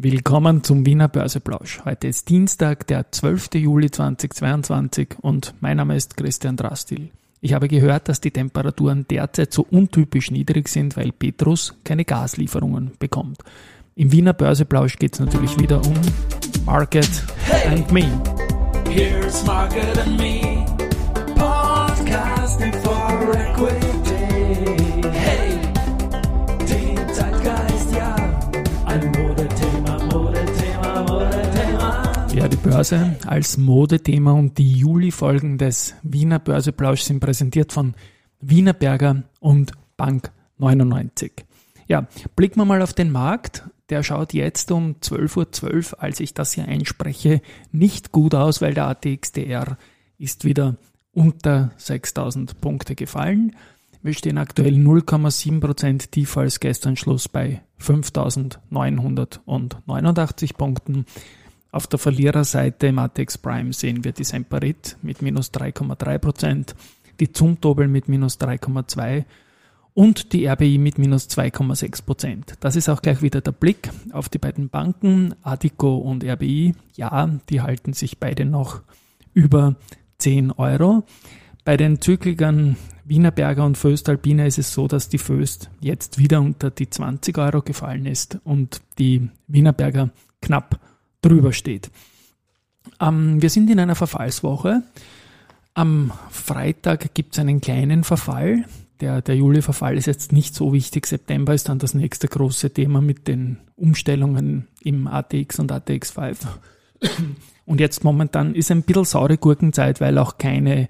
Willkommen zum Wiener Börseplausch. Heute ist Dienstag, der 12. Juli 2022 und mein Name ist Christian Drastil. Ich habe gehört, dass die Temperaturen derzeit so untypisch niedrig sind, weil Petrus keine Gaslieferungen bekommt. Im Wiener Börseplausch geht es natürlich wieder um Market hey, and Me. Here's Market and Me, podcasting for equity. Börse als Modethema und die Juli-Folgen des Wiener Börseplausch sind präsentiert von Wienerberger und Bank 99. Ja, blicken wir mal auf den Markt. Der schaut jetzt um 12.12 .12 Uhr, als ich das hier einspreche, nicht gut aus, weil der ATXDR ist wieder unter 6000 Punkte gefallen. Wir stehen aktuell 0,7% tiefer als gestern Schluss bei 5989 Punkten. Auf der Verliererseite im ATX Prime sehen wir die Semperit mit minus 3,3%, die Zumtobel mit minus 3,2% und die RBI mit minus 2,6%. Das ist auch gleich wieder der Blick auf die beiden Banken, Adico und RBI. Ja, die halten sich beide noch über 10 Euro. Bei den Zyklikern Wienerberger und Föstalpine ist es so, dass die Föst jetzt wieder unter die 20 Euro gefallen ist und die Wienerberger knapp drüber steht. Ähm, wir sind in einer Verfallswoche. Am Freitag gibt es einen kleinen Verfall. Der, der Juli-Verfall ist jetzt nicht so wichtig. September ist dann das nächste große Thema mit den Umstellungen im ATX und ATX5. Und jetzt momentan ist ein bisschen saure Gurkenzeit, weil auch keine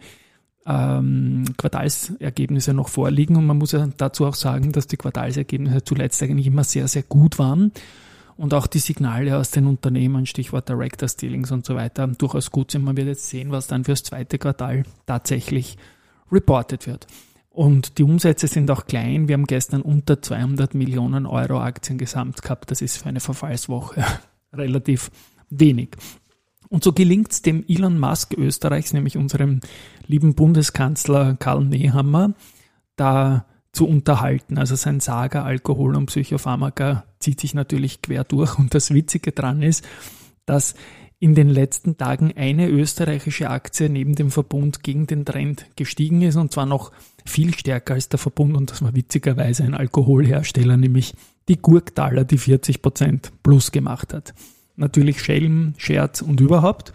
ähm, Quartalsergebnisse noch vorliegen. Und man muss ja dazu auch sagen, dass die Quartalsergebnisse zuletzt eigentlich immer sehr, sehr gut waren und auch die Signale aus den Unternehmen, Stichwort Director Stealings und so weiter, durchaus gut sind. Man wird jetzt sehen, was dann fürs zweite Quartal tatsächlich reported wird. Und die Umsätze sind auch klein. Wir haben gestern unter 200 Millionen Euro Aktien gesamt gehabt. Das ist für eine Verfallswoche relativ wenig. Und so gelingt es dem Elon Musk Österreichs, nämlich unserem lieben Bundeskanzler Karl Nehammer, da zu unterhalten. Also sein Saga Alkohol und Psychopharmaka zieht sich natürlich quer durch. Und das Witzige dran ist, dass in den letzten Tagen eine österreichische Aktie neben dem Verbund gegen den Trend gestiegen ist und zwar noch viel stärker als der Verbund und das war witzigerweise ein Alkoholhersteller, nämlich die Gurktaler, die 40 Prozent plus gemacht hat. Natürlich Schelm, Scherz und überhaupt.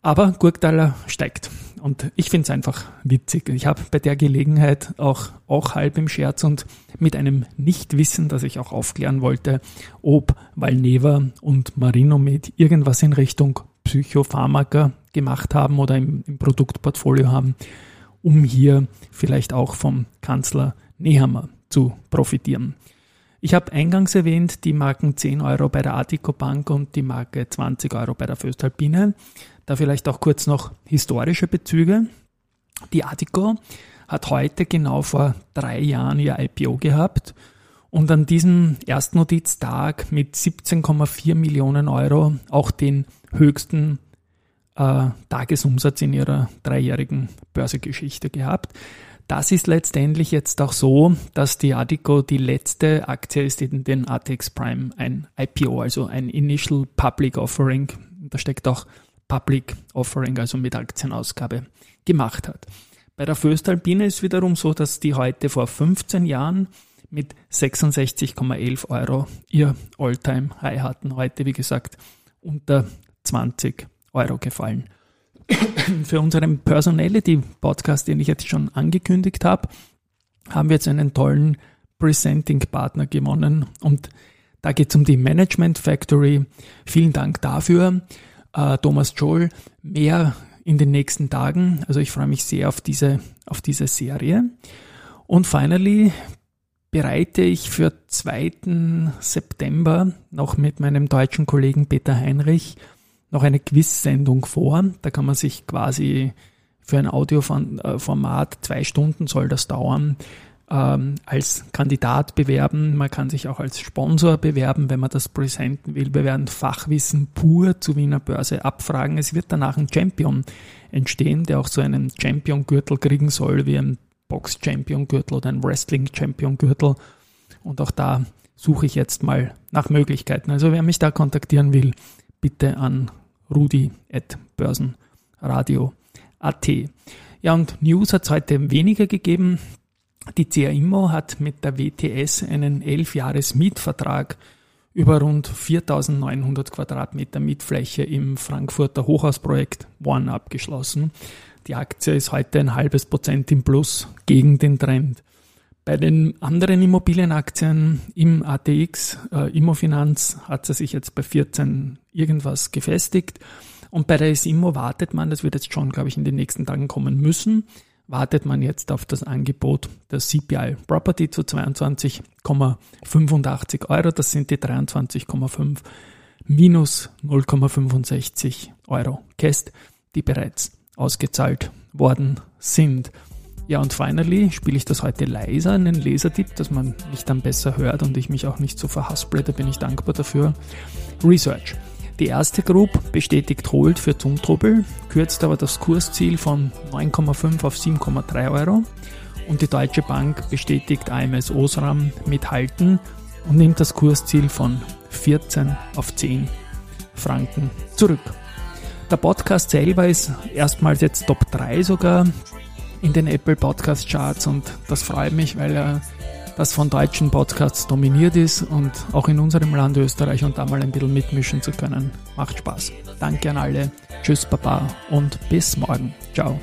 Aber Gurktaler steigt. Und ich finde es einfach witzig. Ich habe bei der Gelegenheit auch, auch halb im Scherz und mit einem Nichtwissen, das ich auch aufklären wollte, ob Valneva und Marinomed irgendwas in Richtung Psychopharmaka gemacht haben oder im, im Produktportfolio haben, um hier vielleicht auch vom Kanzler Nehammer zu profitieren. Ich habe eingangs erwähnt, die Marken 10 Euro bei der Artico Bank und die Marke 20 Euro bei der Föstalpine. Da vielleicht auch kurz noch historische Bezüge. Die Artico hat heute genau vor drei Jahren ihr IPO gehabt und an diesem Erstnotiztag mit 17,4 Millionen Euro auch den höchsten äh, Tagesumsatz in ihrer dreijährigen Börsegeschichte gehabt. Das ist letztendlich jetzt auch so, dass die Adico die letzte Aktie ist in den ATX Prime, ein IPO, also ein Initial Public Offering. Da steckt auch Public Offering, also mit Aktienausgabe, gemacht hat. Bei der Föstalpine ist wiederum so, dass die heute vor 15 Jahren mit 66,11 Euro ihr Alltime high hatten. Heute, wie gesagt, unter 20 Euro gefallen. Für unseren Personality-Podcast, den ich jetzt schon angekündigt habe, haben wir jetzt einen tollen Presenting-Partner gewonnen und da geht es um die Management Factory. Vielen Dank dafür äh, Thomas Joel. Mehr in den nächsten Tagen. Also ich freue mich sehr auf diese, auf diese Serie. Und finally bereite ich für 2. September noch mit meinem deutschen Kollegen Peter Heinrich noch eine Quiz-Sendung vor. Da kann man sich quasi für ein Audioformat, zwei Stunden soll das dauern, ähm, als Kandidat bewerben. Man kann sich auch als Sponsor bewerben, wenn man das präsenten will. Wir werden Fachwissen pur zur Wiener Börse abfragen. Es wird danach ein Champion entstehen, der auch so einen Champion-Gürtel kriegen soll, wie ein Box-Champion-Gürtel oder ein Wrestling-Champion-Gürtel. Und auch da suche ich jetzt mal nach Möglichkeiten. Also wer mich da kontaktieren will, bitte an rudi.börsenradio.at. Ja, und News hat es heute weniger gegeben. Die CA Immo hat mit der WTS einen 11-Jahres-Mietvertrag über rund 4.900 Quadratmeter Mietfläche im Frankfurter Hochhausprojekt One abgeschlossen. Die Aktie ist heute ein halbes Prozent im Plus gegen den Trend. Bei den anderen Immobilienaktien im ATX, äh, Immofinanz, hat sie sich jetzt bei 14 irgendwas gefestigt. Und bei der SIMO wartet man, das wird jetzt schon, glaube ich, in den nächsten Tagen kommen müssen, wartet man jetzt auf das Angebot der CPI Property zu 22,85 Euro. Das sind die 23,5 minus 0,65 Euro Käst, die bereits ausgezahlt worden sind. Ja, und finally spiele ich das heute leiser, einen Lasertipp, dass man mich dann besser hört und ich mich auch nicht so verhasple, da bin ich dankbar dafür. Research. Die erste Group bestätigt Hold für Zumtobel, kürzt aber das Kursziel von 9,5 auf 7,3 Euro. Und die Deutsche Bank bestätigt AMS Osram mit Halten und nimmt das Kursziel von 14 auf 10 Franken zurück. Der Podcast selber ist erstmals jetzt Top 3 sogar in den Apple Podcast Charts und das freut mich, weil er das von deutschen Podcasts dominiert ist und auch in unserem Land Österreich und da mal ein bisschen mitmischen zu können. Macht Spaß. Danke an alle. Tschüss, Baba und bis morgen. Ciao.